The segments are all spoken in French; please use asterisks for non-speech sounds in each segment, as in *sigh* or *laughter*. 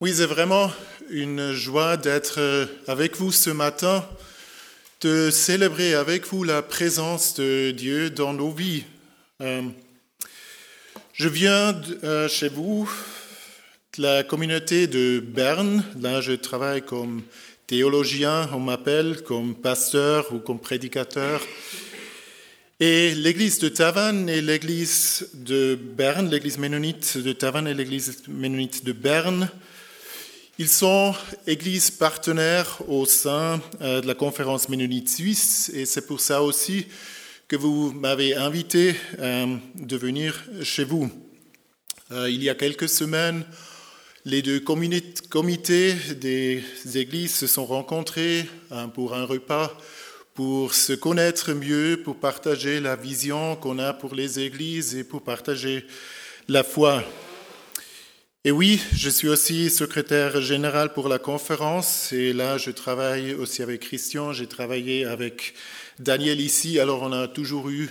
Oui, c'est vraiment une joie d'être avec vous ce matin, de célébrer avec vous la présence de Dieu dans nos vies. Euh, je viens euh, chez vous de la communauté de Berne. Là, je travaille comme théologien, on m'appelle comme pasteur ou comme prédicateur. Et l'église de Tavannes et l'église de Berne, l'église ménonite de Tavannes et l'église ménonite de Berne, ils sont églises partenaires au sein euh, de la conférence ménonite suisse et c'est pour ça aussi que vous m'avez invité euh, de venir chez vous. Euh, il y a quelques semaines, les deux comités des églises se sont rencontrés pour un repas pour se connaître mieux, pour partager la vision qu'on a pour les églises et pour partager la foi. Et oui, je suis aussi secrétaire général pour la conférence. Et là, je travaille aussi avec Christian, j'ai travaillé avec Daniel ici, alors on a toujours eu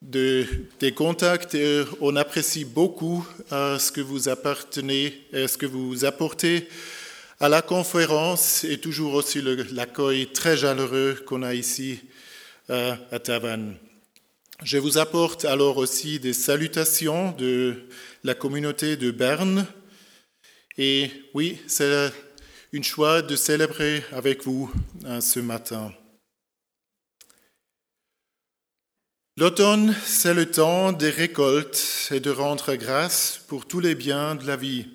de, des contacts et on apprécie beaucoup euh, ce que vous appartenez, euh, ce que vous apportez à la conférence. Et toujours aussi l'accueil très chaleureux qu'on a ici euh, à Tavannes. Je vous apporte alors aussi des salutations de la communauté de Berne. Et oui, c'est une joie de célébrer avec vous hein, ce matin. L'automne, c'est le temps des récoltes et de rendre grâce pour tous les biens de la vie.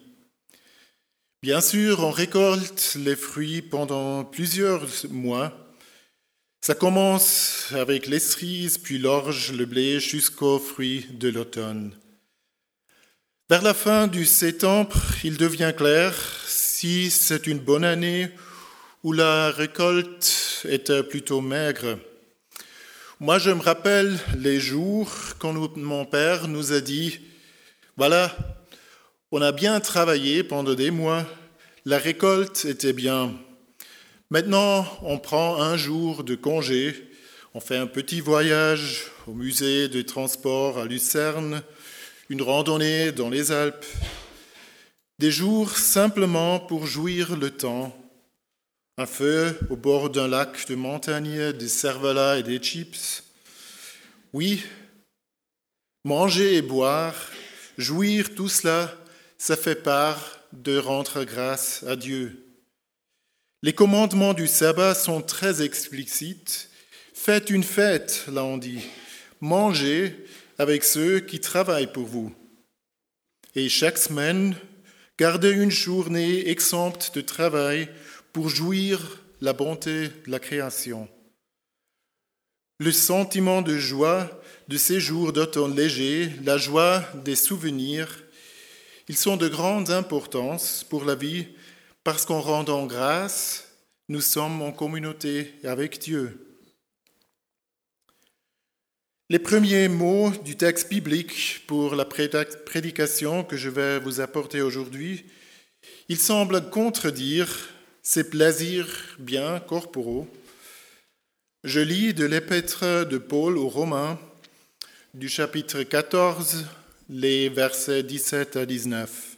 Bien sûr, on récolte les fruits pendant plusieurs mois ça commence avec les cerises, puis l'orge, le blé, jusqu'aux fruits de l'automne. Vers la fin du septembre, il devient clair si c'est une bonne année ou la récolte était plutôt maigre. Moi, je me rappelle les jours quand mon père nous a dit, voilà, on a bien travaillé pendant des mois, la récolte était bien, Maintenant, on prend un jour de congé, on fait un petit voyage au musée de transport à Lucerne, une randonnée dans les Alpes, des jours simplement pour jouir le temps, un feu au bord d'un lac de montagne, des cervelas et des chips. Oui, manger et boire, jouir, tout cela, ça fait part de rendre grâce à Dieu. Les commandements du sabbat sont très explicites. Faites une fête, là on dit. Mangez avec ceux qui travaillent pour vous. Et chaque semaine, gardez une journée exempte de travail pour jouir la bonté de la création. Le sentiment de joie de ces jours d'automne léger, la joie des souvenirs, ils sont de grande importance pour la vie parce qu'en rendant grâce, nous sommes en communauté avec Dieu. Les premiers mots du texte biblique pour la prédication que je vais vous apporter aujourd'hui, ils semblent contredire ces plaisirs bien corporaux. Je lis de l'épître de Paul aux Romains du chapitre 14, les versets 17 à 19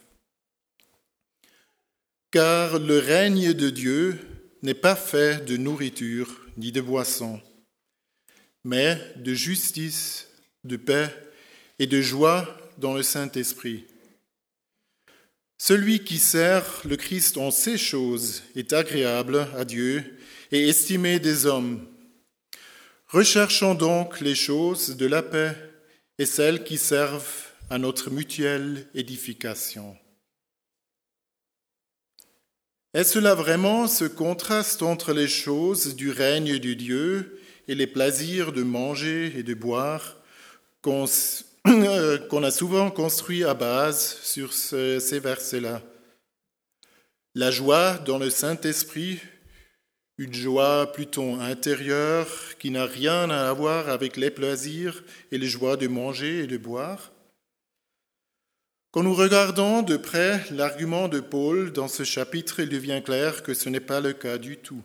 car le règne de Dieu n'est pas fait de nourriture ni de boisson, mais de justice, de paix et de joie dans le Saint-Esprit. Celui qui sert le Christ en ces choses est agréable à Dieu et estimé des hommes. Recherchons donc les choses de la paix et celles qui servent à notre mutuelle édification. Est-ce là vraiment ce contraste entre les choses du règne de Dieu et les plaisirs de manger et de boire qu'on *coughs* a souvent construit à base sur ces versets-là La joie dans le Saint-Esprit, une joie plutôt intérieure qui n'a rien à voir avec les plaisirs et les joies de manger et de boire quand nous regardons de près l'argument de Paul dans ce chapitre, il devient clair que ce n'est pas le cas du tout.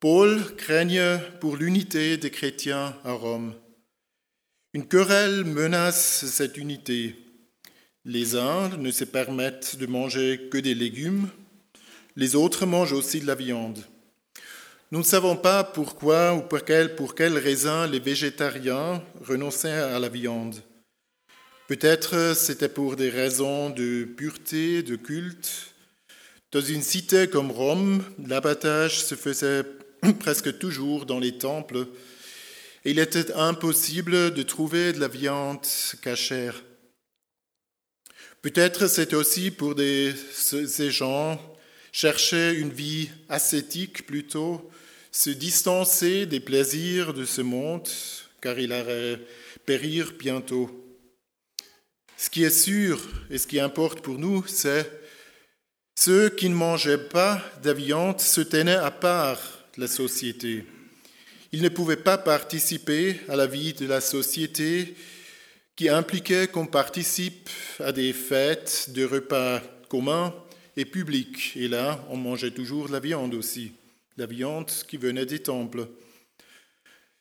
Paul craigne pour l'unité des chrétiens à Rome. Une querelle menace cette unité. Les uns ne se permettent de manger que des légumes, les autres mangent aussi de la viande. Nous ne savons pas pourquoi ou pour quelle, pour raison les végétariens renonçaient à la viande. Peut-être c'était pour des raisons de pureté, de culte. Dans une cité comme Rome, l'abattage se faisait *clears throat* presque toujours dans les temples et il était impossible de trouver de la viande cachère. Peut-être c'était aussi pour ces gens chercher une vie ascétique plutôt, se distancer des plaisirs de ce monde, car il allait périr bientôt. Ce qui est sûr et ce qui importe pour nous, c'est ceux qui ne mangeaient pas de viande se tenaient à part la société. Ils ne pouvaient pas participer à la vie de la société qui impliquait qu'on participe à des fêtes, de repas communs et publics. Et là, on mangeait toujours de la viande aussi, la viande qui venait des temples.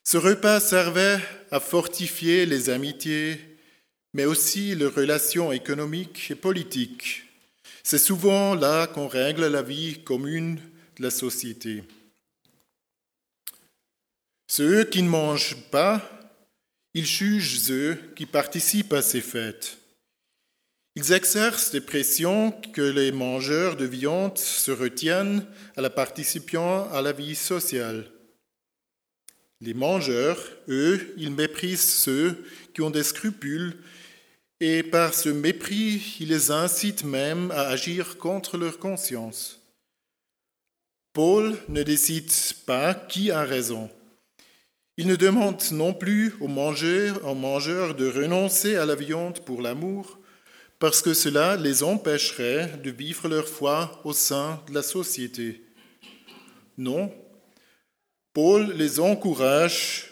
Ce repas servait à fortifier les amitiés mais aussi les relations économiques et politiques. C'est souvent là qu'on règle la vie commune de la société. Ceux qui ne mangent pas, ils jugent ceux qui participent à ces fêtes. Ils exercent des pressions que les mangeurs de viande se retiennent à la participation à la vie sociale. Les mangeurs, eux, ils méprisent ceux qui ont des scrupules et par ce mépris, il les incite même à agir contre leur conscience. Paul ne décide pas qui a raison. Il ne demande non plus aux mangeurs, aux mangeurs de renoncer à la viande pour l'amour, parce que cela les empêcherait de vivre leur foi au sein de la société. Non, Paul les encourage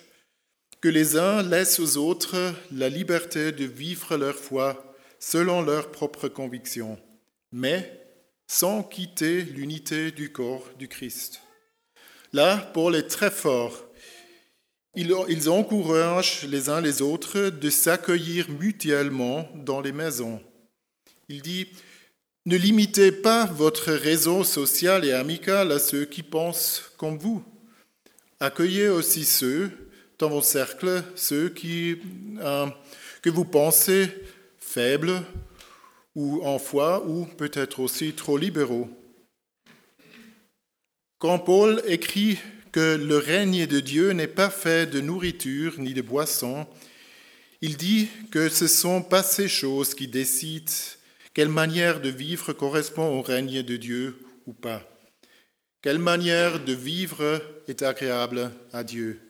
que les uns laissent aux autres la liberté de vivre leur foi selon leurs propres convictions, mais sans quitter l'unité du corps du Christ. Là, Paul est très fort. Ils encouragent les uns les autres de s'accueillir mutuellement dans les maisons. Il dit, ne limitez pas votre réseau social et amical à ceux qui pensent comme vous. Accueillez aussi ceux dans vos cercles ceux qui, euh, que vous pensez faibles ou en foi ou peut-être aussi trop libéraux. Quand Paul écrit que le règne de Dieu n'est pas fait de nourriture ni de boisson, il dit que ce ne sont pas ces choses qui décident quelle manière de vivre correspond au règne de Dieu ou pas. Quelle manière de vivre est agréable à Dieu.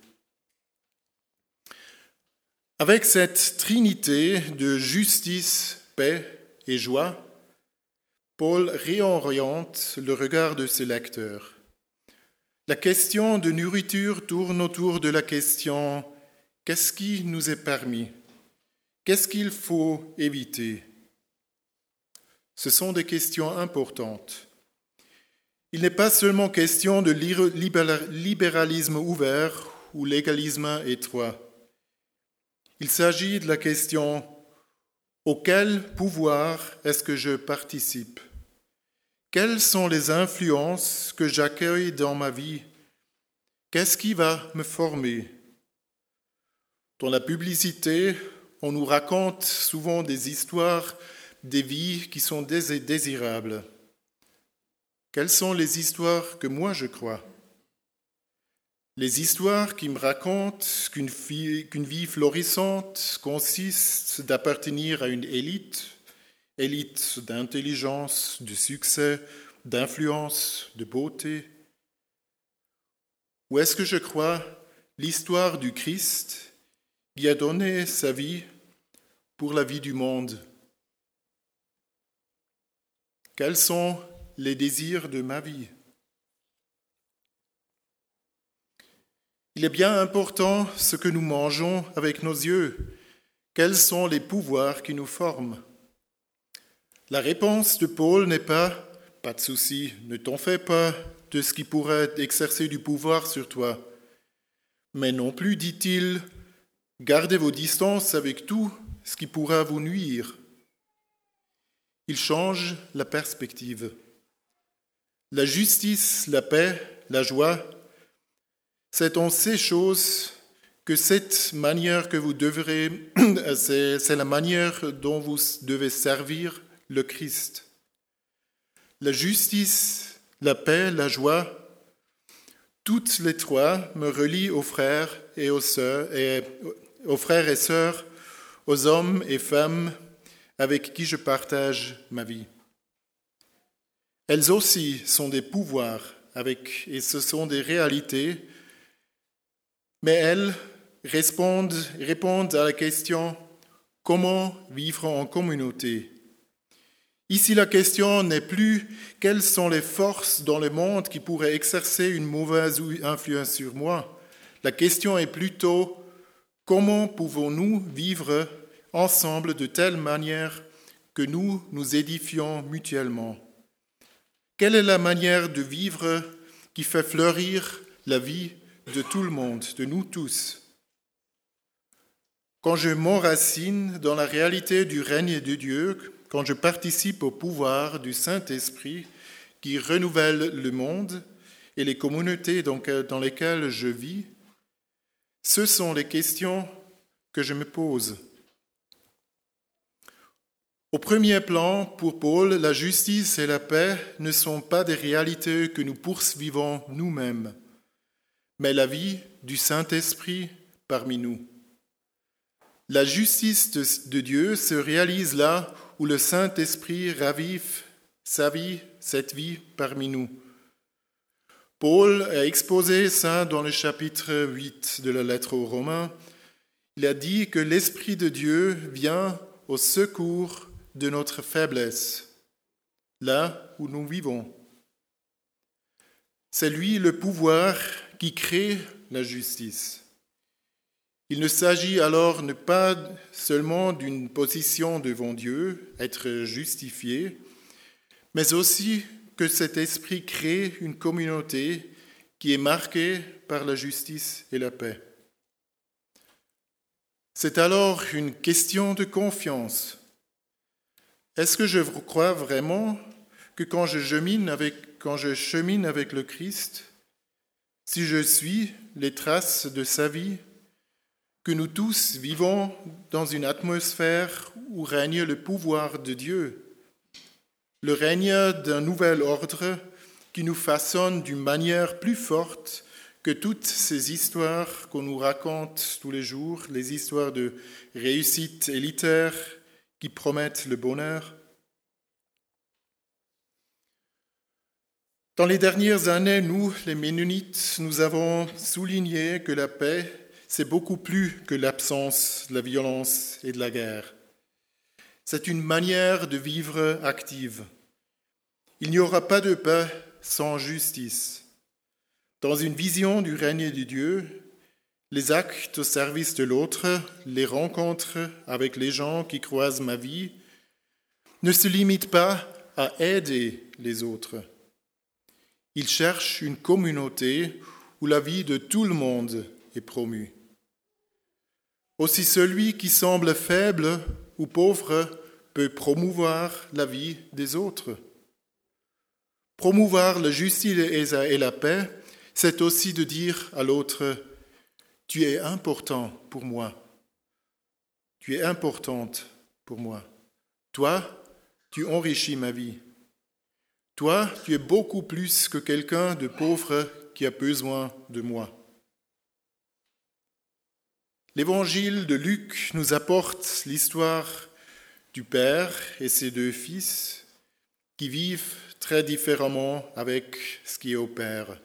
Avec cette trinité de justice, paix et joie, Paul réoriente le regard de ses lecteurs. La question de nourriture tourne autour de la question qu'est-ce qui nous est permis? Qu'est-ce qu'il faut éviter? Ce sont des questions importantes. Il n'est pas seulement question de libéralisme ouvert ou légalisme étroit. Il s'agit de la question auquel pouvoir est-ce que je participe? Quelles sont les influences que j'accueille dans ma vie? Qu'est-ce qui va me former? Dans la publicité, on nous raconte souvent des histoires des vies qui sont désirables. Quelles sont les histoires que moi je crois? Les histoires qui me racontent qu'une vie, florissante consiste d'appartenir à une élite, élite d'intelligence, de succès, d'influence, de beauté. Ou est-ce que je crois l'histoire du Christ qui a donné sa vie pour la vie du monde? Quels sont les désirs de ma vie? Il est bien important ce que nous mangeons avec nos yeux. Quels sont les pouvoirs qui nous forment? La réponse de Paul n'est pas Pas de souci, ne t'en fais pas de ce qui pourrait exercer du pouvoir sur toi. Mais non plus, dit-il, gardez vos distances avec tout ce qui pourra vous nuire. il change la perspective. La justice, la paix, la joie, c'est en ces choses que cette manière que vous devrez, *clears throat* c'est la manière dont vous devez servir le Christ. La justice, la paix, la joie, toutes les trois me relient aux frères et aux sœurs, aux frères et sœurs, aux hommes et femmes avec qui je partage ma vie. Elles aussi sont des pouvoirs et ce sont des réalités, mais elles répondent à la question comment vivre en communauté? Ici, la question n'est plus quelles sont les forces dans le monde qui pourraient exercer une mauvaise influence sur moi. La question est plutôt comment pouvons-nous vivre ensemble de telle manière que nous nous édifions mutuellement? Quelle est la manière de vivre qui fait fleurir la vie de tout le monde, de nous tous? Quand je m'enracine dans la réalité du règne de Dieu, quand je participe au pouvoir du Saint-Esprit qui renouvelle le monde et les communautés dans lesquelles je vis, ce sont les questions que je me pose. Au premier plan, pour Paul, la justice et la paix ne sont pas des réalités que nous poursuivons nous-mêmes, mais la vie du Saint-Esprit parmi nous. La justice de Dieu se réalise là où le Saint-Esprit ravive sa vie, cette vie parmi nous. Paul a exposé ça dans le chapitre 8 de la lettre aux Romains. Il a dit que l'Esprit de Dieu vient au secours de notre faiblesse, là où nous vivons. C'est lui le pouvoir qui crée la justice. Il ne s'agit alors pas seulement d'une position devant Dieu, être justifié, mais aussi que cet esprit crée une communauté qui est marquée par la justice et la paix. C'est alors une question de confiance. Est-ce que je crois vraiment que quand je chemine avec, le Christ, si je suis les traces de sa vie, que nous tous vivons dans une atmosphère où règne le pouvoir de Dieu, le règne d'un nouvel ordre qui nous façonne d'une manière plus forte que toutes ces histoires qu'on nous raconte tous les jours, les histoires de réussite élitaire qui promettent le bonheur. Dans les dernières années, nous, les Ménonites, nous avons souligné que la paix c'est beaucoup plus que l'absence de la violence et de la guerre. C'est une manière de vivre active. Il n'y aura pas de paix sans justice. Dans une vision du règne de Dieu, les actes au service de l'autre, les rencontres avec les gens qui croisent ma vie, ne se limitent pas à aider les autres. Ils cherchent une communauté où la vie de tout le monde est promue. Aussi celui qui semble faible ou pauvre peut promouvoir la vie des autres. Promouvoir la justice et la paix, c'est aussi de dire à l'autre, tu es important pour moi. Tu es importante pour moi. Toi, tu enrichis ma vie. Toi, tu es beaucoup plus que quelqu'un de pauvre qui a besoin de moi. L'évangile de Luc nous apporte l'histoire du Père et ses deux fils qui vivent très différemment avec ce qui est au Père.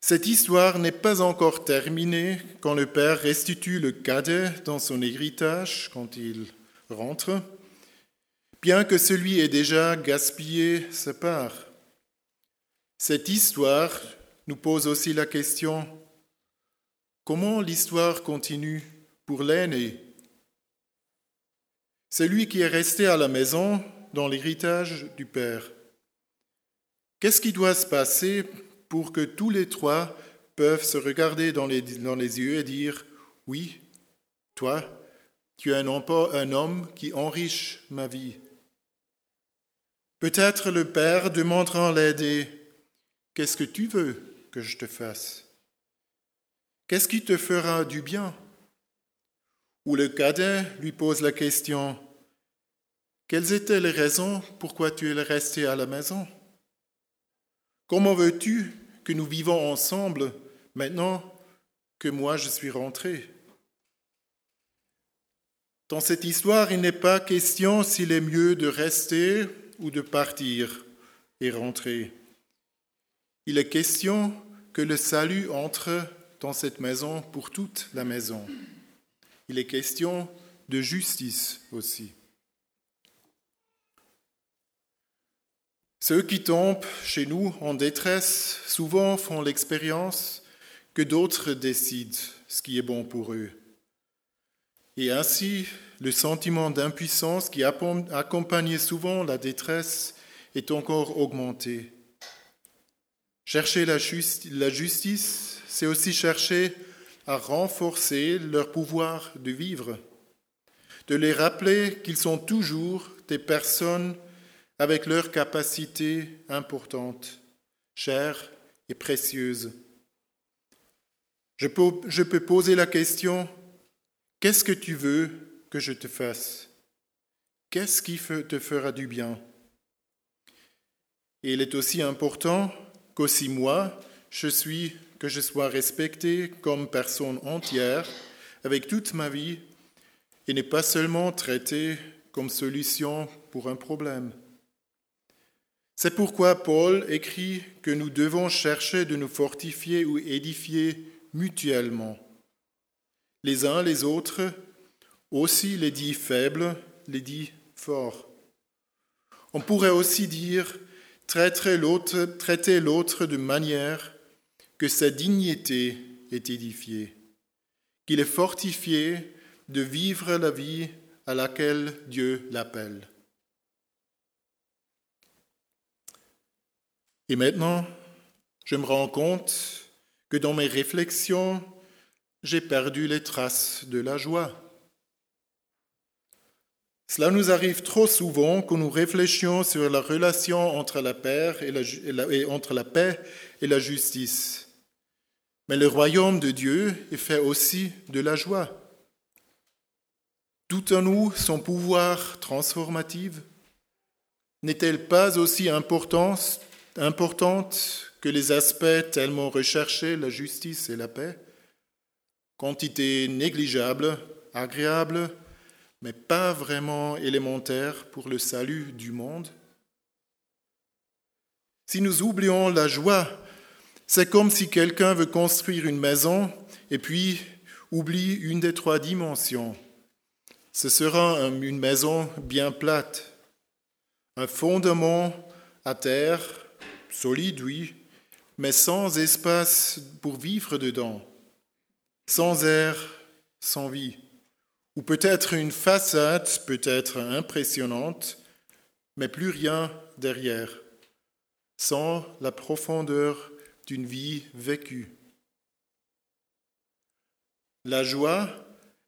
Cette histoire n'est pas encore terminée quand le Père restitue le cadet dans son héritage quand il rentre, bien que celui ait déjà gaspillé sa part. Cette histoire nous pose aussi la question Comment l'histoire continue pour l'aîné? C'est lui qui est resté à la maison dans l'héritage du Père. Qu'est-ce qui doit se passer pour que tous les trois peuvent se regarder dans les, yeux et dire Oui, toi, tu es un, un homme qui enrichit ma vie, Peut-être le père demandera l'aider Qu'est-ce que tu veux que je te fasse? Qu'est-ce qui te fera du bien? Ou le cadet lui pose la question Quelles étaient les raisons pourquoi tu es resté à la maison? Comment veux-tu que nous vivons ensemble maintenant que moi je suis rentré? Dans cette histoire, il n'est pas question s'il est mieux de rester ou de partir et rentrer. Il est question que le salut entre dans cette maison pour toute la maison. Il est question de justice aussi. Ceux qui tombent chez nous en détresse souvent font l'expérience que d'autres décident ce qui est bon pour eux. Et ainsi, le sentiment d'impuissance qui accompagnait souvent la détresse est encore augmenté. Chercher la, justice, c'est aussi chercher à renforcer leur pouvoir de vivre, de les rappeler qu'ils sont toujours des personnes avec leurs capacités importantes, chères et précieuses. Je peux, poser la question, qu'est-ce que tu veux que je te fasse? Qu'est-ce qui te fera du bien? Et il est aussi important qu'aussi moi, je suis, que je sois respecté comme personne entière avec toute ma vie et n'est pas seulement traité comme solution pour un problème. C'est pourquoi Paul écrit que nous devons chercher de nous fortifier ou édifier mutuellement, les uns les autres, aussi les dits faibles, les dits forts. On pourrait aussi dire traiter l'autre, traiter l'autre de manière que sa dignité est édifiée, qu'il est fortifié de vivre la vie à laquelle Dieu l'appelle. Et maintenant, je me rends compte que dans mes réflexions, j'ai perdu les traces de la joie. Cela nous arrive trop souvent quand nous réfléchissons sur la relation entre la, paix et la, entre la paix et la justice. Mais le royaume de Dieu est fait aussi de la joie. Tout en nous, son pouvoir transformatif n'est-elle pas aussi importante, importante que les aspects tellement recherchés, la justice et la paix? Quantité négligeable, agréable, mais pas vraiment élémentaire pour le salut du monde. Si nous oublions la joie, c'est comme si quelqu'un veut construire une maison et puis oublie une des trois dimensions. Ce sera une maison bien plate, un fondement à terre, solide, oui, mais sans espace pour vivre dedans, sans air, sans vie. Ou peut-être une façade peut-être impressionnante, mais plus rien derrière, sans la profondeur d'une vie vécue. La joie,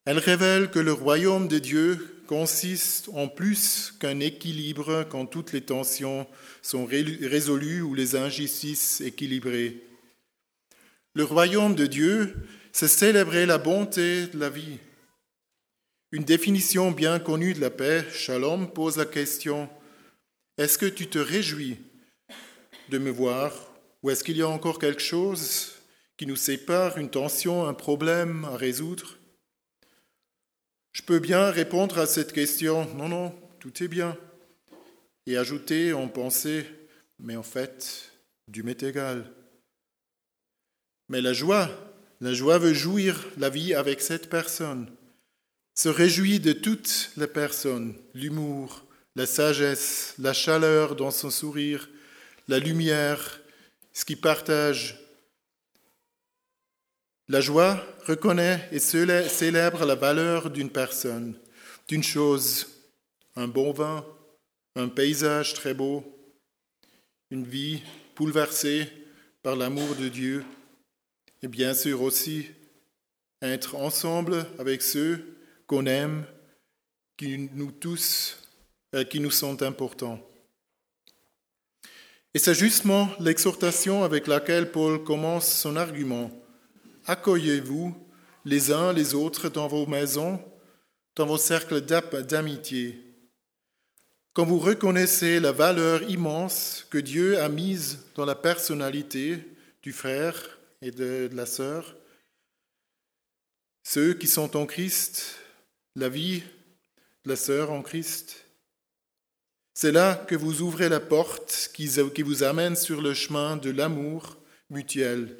elle révèle que le royaume de Dieu consiste en plus qu'un équilibre quand toutes les tensions sont résolues ou les injustices équilibrées. Le royaume de Dieu, c'est célébrer la bonté de la vie, une définition bien connue de la paix, Shalom, pose la question, est-ce que tu te réjouis de me voir ou est-ce qu'il y a encore quelque chose qui nous sépare, une tension, un problème à résoudre? Je peux bien répondre à cette question, non, non, tout est bien, et ajouter en pensée, mais en fait, Dieu m'est égal. Mais la joie, la joie veut jouir la vie avec cette personne se réjouit de toutes les personnes, l'humour, la sagesse, la chaleur dans son sourire, la lumière, ce qui partage. La joie reconnaît et célèbre la valeur d'une personne, d'une chose, un bon vin, un paysage très beau, une vie bouleversée par l'amour de Dieu, et bien sûr aussi être ensemble avec ceux qu'on aime, qui nous tous, euh, qui nous sont importants. Et c'est justement l'exhortation avec laquelle Paul commence son argument. Accueillez-vous les uns les autres dans vos maisons, dans vos cercles d'amitié. Quand vous reconnaissez la valeur immense que Dieu a mise dans la personnalité du frère et de, la sœur, ceux qui sont en Christ, la vie de la sœur en Christ, c'est là que vous ouvrez la porte qui vous amène sur le chemin de l'amour mutuel.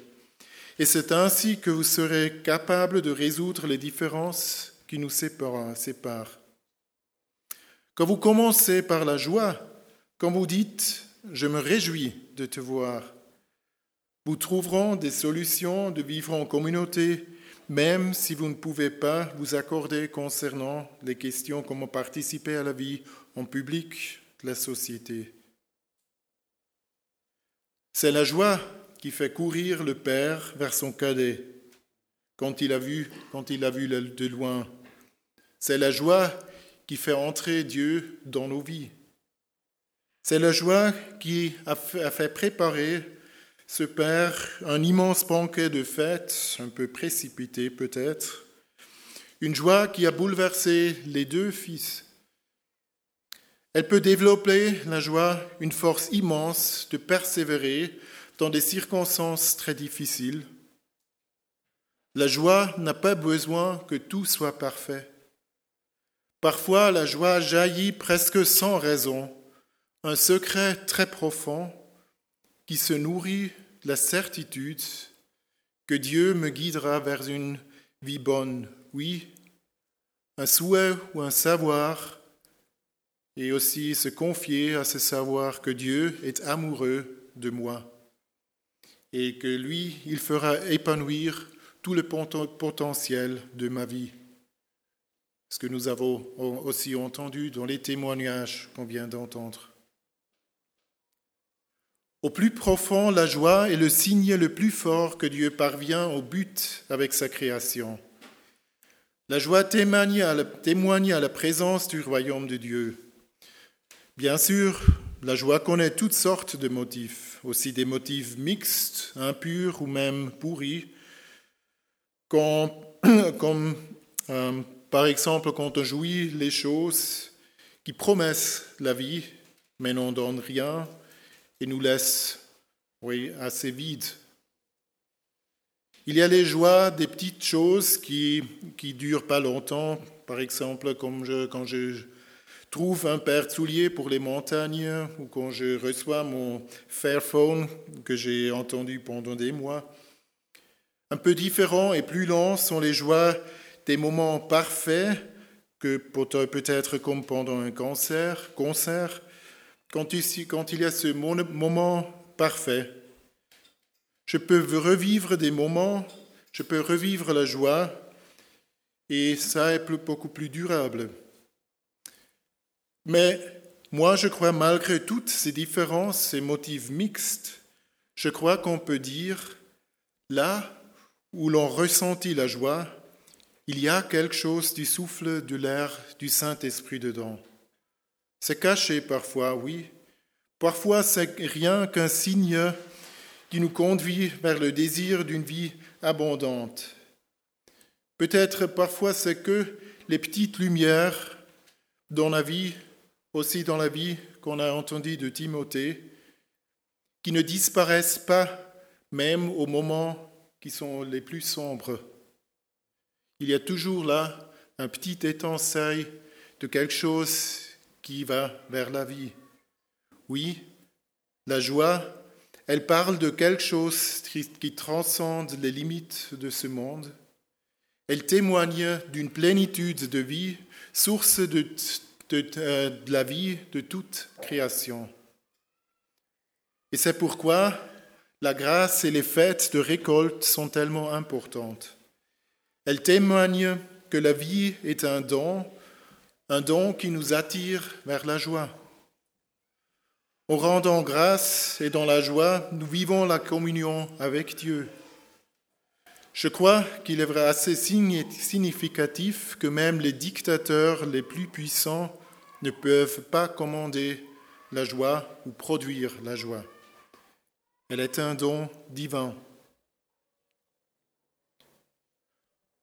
Et c'est ainsi que vous serez capable de résoudre les différences qui nous séparent. Quand vous commencez par la joie, quand vous dites ⁇ Je me réjouis de te voir ⁇ vous trouverez des solutions de vivre en communauté, même si vous ne pouvez pas vous accorder concernant les questions comment participer à la vie en public la société. C'est la joie qui fait courir le père vers son cadet quand il a vu, quand il a vu de loin. C'est la joie qui fait entrer Dieu dans nos vies. C'est la joie qui a fait préparer ce Père un immense banquet de fêtes, un peu précipité peut-être, une joie qui a bouleversé les deux fils. Elle peut développer, la joie, une force immense de persévérer dans des circonstances très difficiles. La joie n'a pas besoin que tout soit parfait. Parfois, la joie jaillit presque sans raison, un secret très profond qui se nourrit de la certitude que Dieu me guidera vers une vie bonne. Oui, un souhait ou un savoir, et aussi se confier à ce savoir que Dieu est amoureux de moi et que lui, il fera épanouir tout le potentiel de ma vie ce que nous avons aussi entendu dans les témoignages qu'on vient d'entendre. Au plus profond, la joie est le signe le plus fort que Dieu parvient au but avec sa création. La joie témoigne à la, à la présence du royaume de Dieu. Bien sûr, la joie connaît toutes sortes de motifs, aussi des motifs mixtes, impurs ou même pourris, *clears throat* comme, euh, par exemple, quand on jouit les choses qui promettent la vie, mais n'en donnent rien et nous laissent assez vides. Il y a les joies des petites choses qui ne durent pas longtemps, par exemple comme je, quand je trouve un souliers pour les montagnes ou quand je reçois mon Fairphone que j'ai entendu pendant des mois. Un peu différents et plus lents sont les joies des moments parfaits que peut-être comme pendant un concert, concert quand, quand il y a ce moment parfait. Je peux revivre des moments, je peux revivre la joie, et ça est beaucoup plus durable. Mais moi, je crois, malgré toutes ces différences, ces motifs mixtes, je crois qu'on peut dire, là où l'on ressentit la joie, il y a quelque chose du souffle de l'air du Saint-Esprit dedans. C'est caché parfois, oui. Parfois, c'est rien qu'un signe qui nous conduit vers le désir d'une vie abondante. Peut-être parfois c'est que les petites lumières dans la vie, aussi dans la vie qu'on a entendu de Timothée, qui ne disparaissent pas même aux moments qui sont les plus sombres il y a toujours là un petit étincelle de quelque chose qui va vers la vie. Oui, la joie, elle parle de quelque chose qui transcende les limites de ce monde. Elle témoigne d'une plénitude de vie, source de, de, la vie de toute création. Et c'est pourquoi la grâce et les fêtes de récolte sont tellement importantes. Elle témoigne que la vie est un don, un don qui nous attire vers la joie. En rendant grâce et dans la joie, nous vivons la communion avec Dieu. Je crois qu'il est assez significatif que même les dictateurs les plus puissants ne peuvent pas commander la joie ou produire la joie. Elle est un don divin.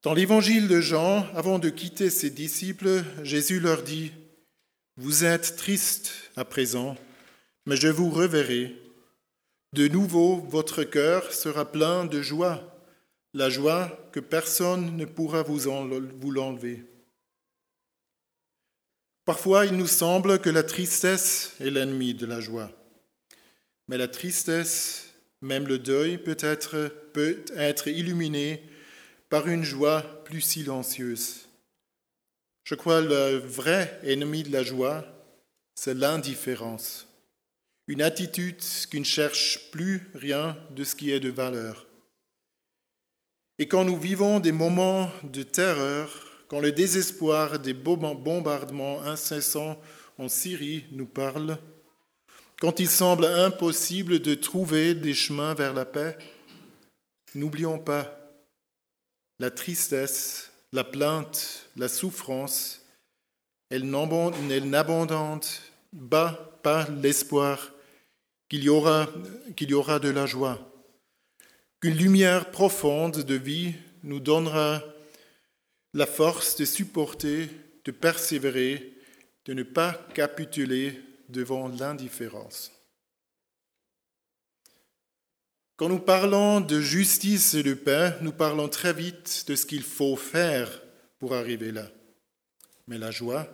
Dans l'évangile de Jean, avant de quitter ses disciples, Jésus leur dit, Vous êtes tristes à présent, mais je vous reverrai. De nouveau, votre cœur sera plein de joie, la joie que personne ne pourra vous, l'enlever. Parfois, il nous semble que la tristesse est l'ennemi de la joie. Mais la tristesse, même le deuil, peut être, peut être illuminé par une joie plus silencieuse. Je crois le vrai ennemi de la joie, c'est l'indifférence. Une attitude qui ne cherche plus rien de ce qui est de valeur. Et quand nous vivons des moments de terreur, quand le désespoir des bombardements incessants en Syrie nous parle, quand il semble impossible de trouver des chemins vers la paix, n'oublions pas la tristesse, la plainte, la souffrance, elle n'abandonne pas l'espoir qu'il y, qu'il y aura de la joie, qu'une lumière profonde de vie nous donnera la force de supporter, de persévérer, de ne pas capituler devant l'indifférence. Quand nous parlons de justice et de paix, nous parlons très vite de ce qu'il faut faire pour arriver là. Mais la joie,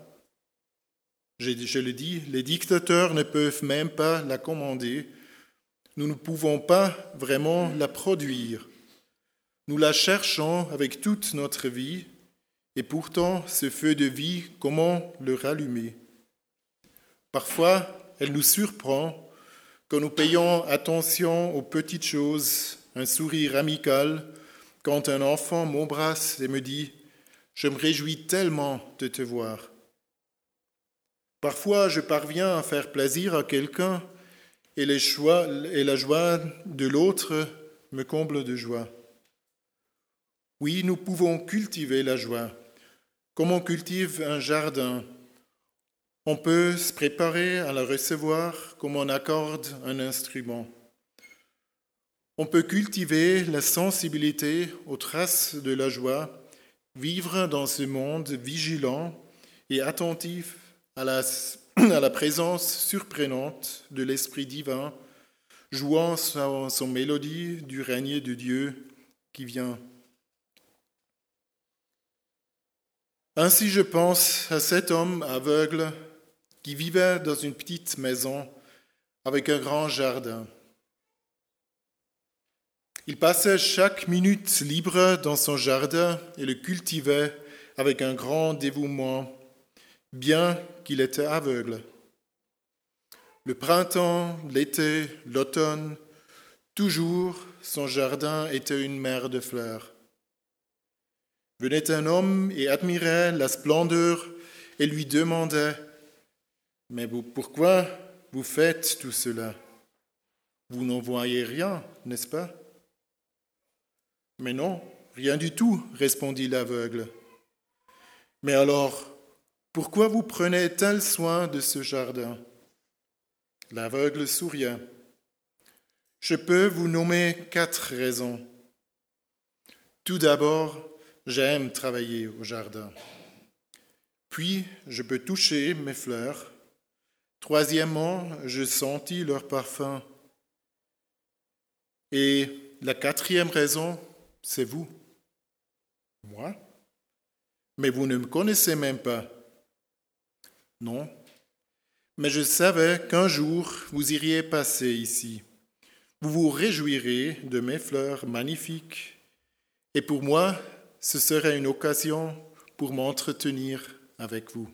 je, le dis, les dictateurs ne peuvent même pas la commander. Nous ne pouvons pas vraiment la produire. Nous la cherchons avec toute notre vie et pourtant, ce feu de vie, comment le rallumer? Parfois, elle nous surprend quand nous payons attention aux petites choses, un sourire amical, quand un enfant m'embrasse et me dit ⁇ Je me réjouis tellement de te voir ⁇ Parfois, je parviens à faire plaisir à quelqu'un et, la joie de l'autre me comble de joie. Oui, nous pouvons cultiver la joie comme on cultive un jardin, on peut se préparer à la recevoir comme on accorde un instrument. On peut cultiver la sensibilité aux traces de la joie, vivre dans ce monde vigilant et attentif à la, *clears throat* présence surprenante de l'Esprit divin, jouant son mélodie du règne de Dieu qui vient. Ainsi je pense à cet homme aveugle qui vivait dans une petite maison avec un grand jardin. Il passait chaque minute libre dans son jardin et le cultivait avec un grand dévouement, bien qu'il était aveugle. Le printemps, l'été, l'automne, toujours son jardin était une mer de fleurs. Venait un homme et admirait la splendeur et lui demandait, Mais pourquoi vous faites tout cela? Vous n'en voyez rien, n'est-ce pas Mais non, rien du tout, répondit l'aveugle. Mais alors, pourquoi vous prenez tel soin de ce jardin L'aveugle souria. Je peux vous nommer quatre raisons. Tout d'abord, J'aime travailler au jardin. Puis, je peux toucher mes fleurs. Troisièmement, je sentis leur parfum. Et la quatrième raison, c'est vous. Moi? Mais vous ne me connaissez même pas. Non. Mais je savais qu'un jour, vous iriez passer ici. Vous vous réjouirez de mes fleurs magnifiques. Et pour moi, ce serait une occasion pour m'entretenir avec vous.